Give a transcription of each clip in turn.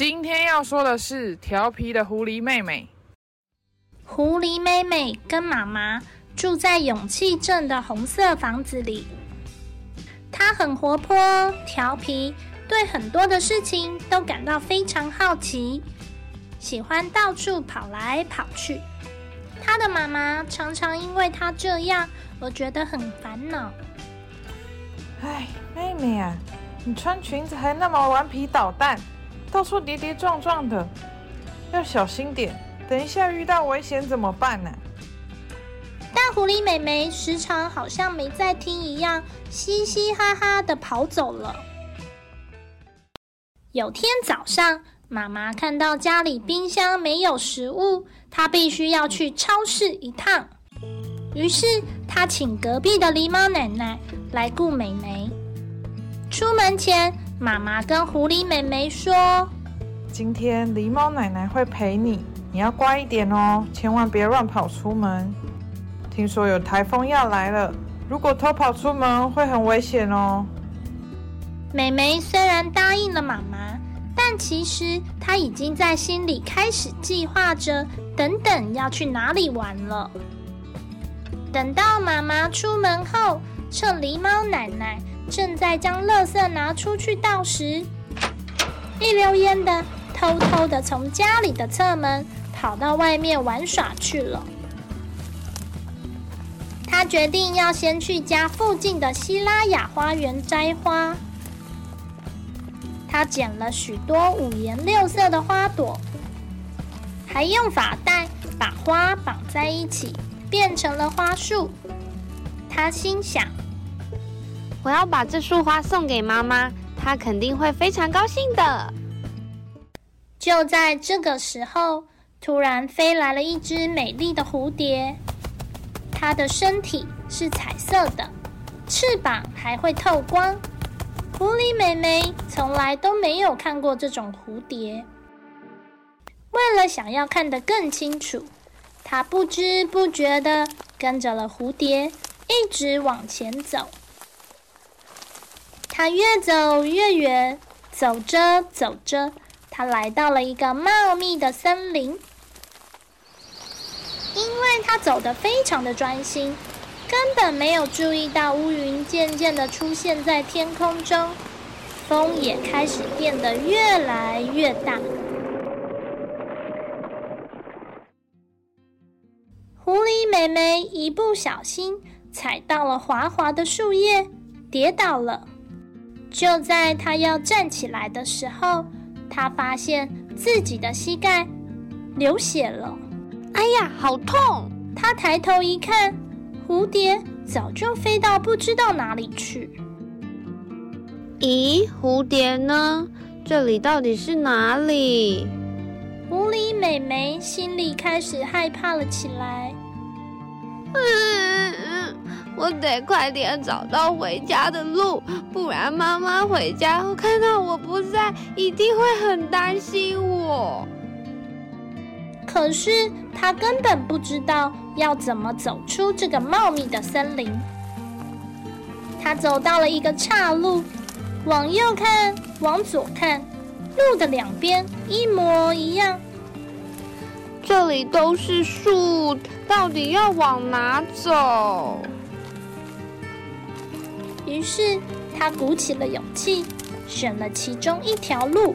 今天要说的是调皮的狐狸妹妹。狐狸妹妹跟妈妈住在勇气镇的红色房子里。她很活泼、调皮，对很多的事情都感到非常好奇，喜欢到处跑来跑去。她的妈妈常常因为她这样而觉得很烦恼。哎，妹妹啊，你穿裙子还那么顽皮捣蛋，到处跌跌撞撞的，要小心点。等一下遇到危险怎么办呢？大狐狸妹妹时常好像没在听一样，嘻嘻哈哈的跑走了。有天早上，妈妈看到家里冰箱没有食物，她必须要去超市一趟。于是，她请隔壁的狸猫奶奶来顾美眉。出门前，妈妈跟狐狸妹妹说：“今天狸猫奶奶会陪你，你要乖一点哦，千万别乱跑出门。听说有台风要来了，如果偷跑出门会很危险哦。”妹妹虽然答应了妈妈，但其实她已经在心里开始计划着，等等要去哪里玩了。等到妈妈出门后，趁狸猫奶奶正在将垃圾拿出去倒时，一溜烟的偷偷的从家里的侧门跑到外面玩耍去了。他决定要先去家附近的希拉雅花园摘花。他捡了许多五颜六色的花朵，还用发带把花绑在一起，变成了花束。他心想。我要把这束花送给妈妈，她肯定会非常高兴的。就在这个时候，突然飞来了一只美丽的蝴蝶，它的身体是彩色的，翅膀还会透光。狐狸妹妹从来都没有看过这种蝴蝶，为了想要看得更清楚，她不知不觉地跟着了蝴蝶，一直往前走。他越走越远，走着走着，他来到了一个茂密的森林。因为他走得非常的专心，根本没有注意到乌云渐渐的出现在天空中，风也开始变得越来越大。狐狸妹妹一不小心踩到了滑滑的树叶，跌倒了。就在他要站起来的时候，他发现自己的膝盖流血了。哎呀，好痛！他抬头一看，蝴蝶早就飞到不知道哪里去。咦，蝴蝶呢？这里到底是哪里？狐狸美眉心里开始害怕了起来。嗯，我得快点找到回家的路，不然妈妈回家后看到我不在，一定会很担心我。可是他根本不知道要怎么走出这个茂密的森林。他走到了一个岔路，往右看，往左看，路的两边一模一样。这里都是树，到底要往哪走？于是他鼓起了勇气，选了其中一条路。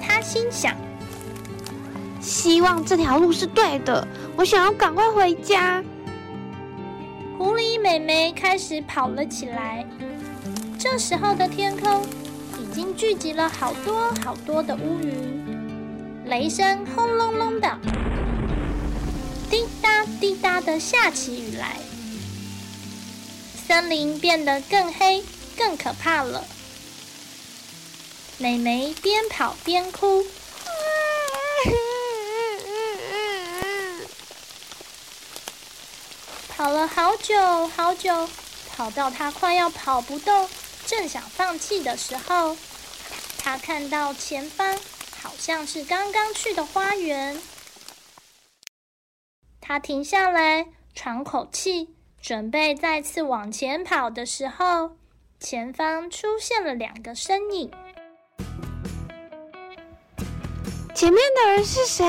他心想：希望这条路是对的，我想要赶快回家。狐狸美眉开始跑了起来。这时候的天空已经聚集了好多好多的乌云，雷声轰隆隆的，滴答滴答的下起雨来。森林变得更黑、更可怕了。美美边跑边哭，跑了好久好久，跑到她快要跑不动，正想放弃的时候，她看到前方好像是刚刚去的花园。她停下来喘口气，准备再次往前跑的时候，前方出现了两个身影。前面的人是谁？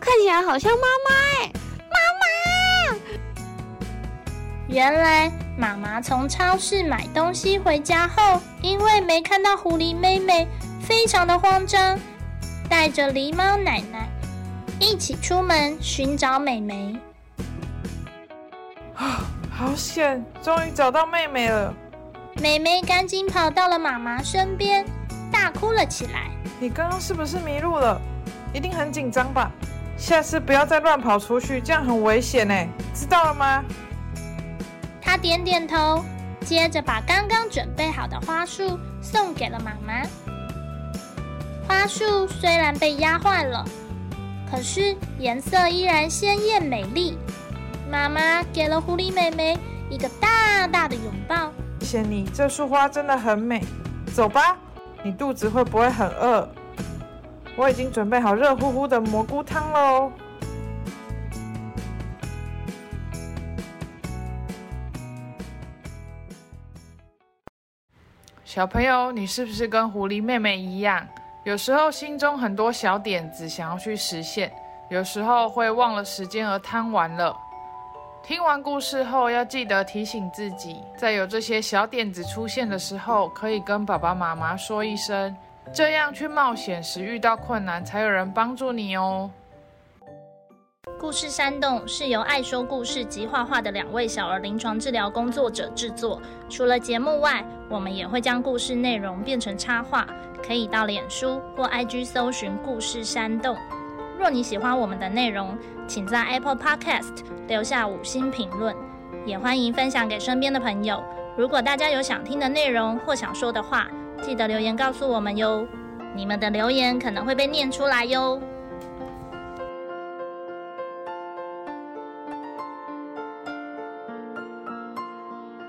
看起来好像妈妈哎，妈妈！原来妈妈从超市买东西回家后，因为没看到狐狸妹妹，非常的慌张，带着狸猫奶奶一起出门寻找美眉。啊，好险！终于找到妹妹了。妹妹赶紧跑到了妈妈身边，大哭了起来。你刚刚是不是迷路了？一定很紧张吧？下次不要再乱跑出去，这样很危险呢，知道了吗？他点点头，接着把刚刚准备好的花束送给了妈妈。花束虽然被压坏了，可是颜色依然鲜艳美丽。妈妈给了狐狸妹妹一个大大的拥抱。谢谢你，这束花真的很美。走吧，你肚子会不会很饿？我已经准备好热乎乎的蘑菇汤喽！小朋友，你是不是跟狐狸妹妹一样，有时候心中很多小点子想要去实现，有时候会忘了时间而贪玩了？听完故事后，要记得提醒自己，在有这些小点子出现的时候，可以跟爸爸妈妈说一声。这样去冒险时遇到困难，才有人帮助你哦。故事山洞是由爱说故事及画画的两位小儿临床治疗工作者制作。除了节目外，我们也会将故事内容变成插画，可以到脸书或 IG 搜寻“故事山洞”。若你喜欢我们的内容，请在 Apple Podcast 留下五星评论，也欢迎分享给身边的朋友。如果大家有想听的内容或想说的话，记得留言告诉我们哟，你们的留言可能会被念出来哟。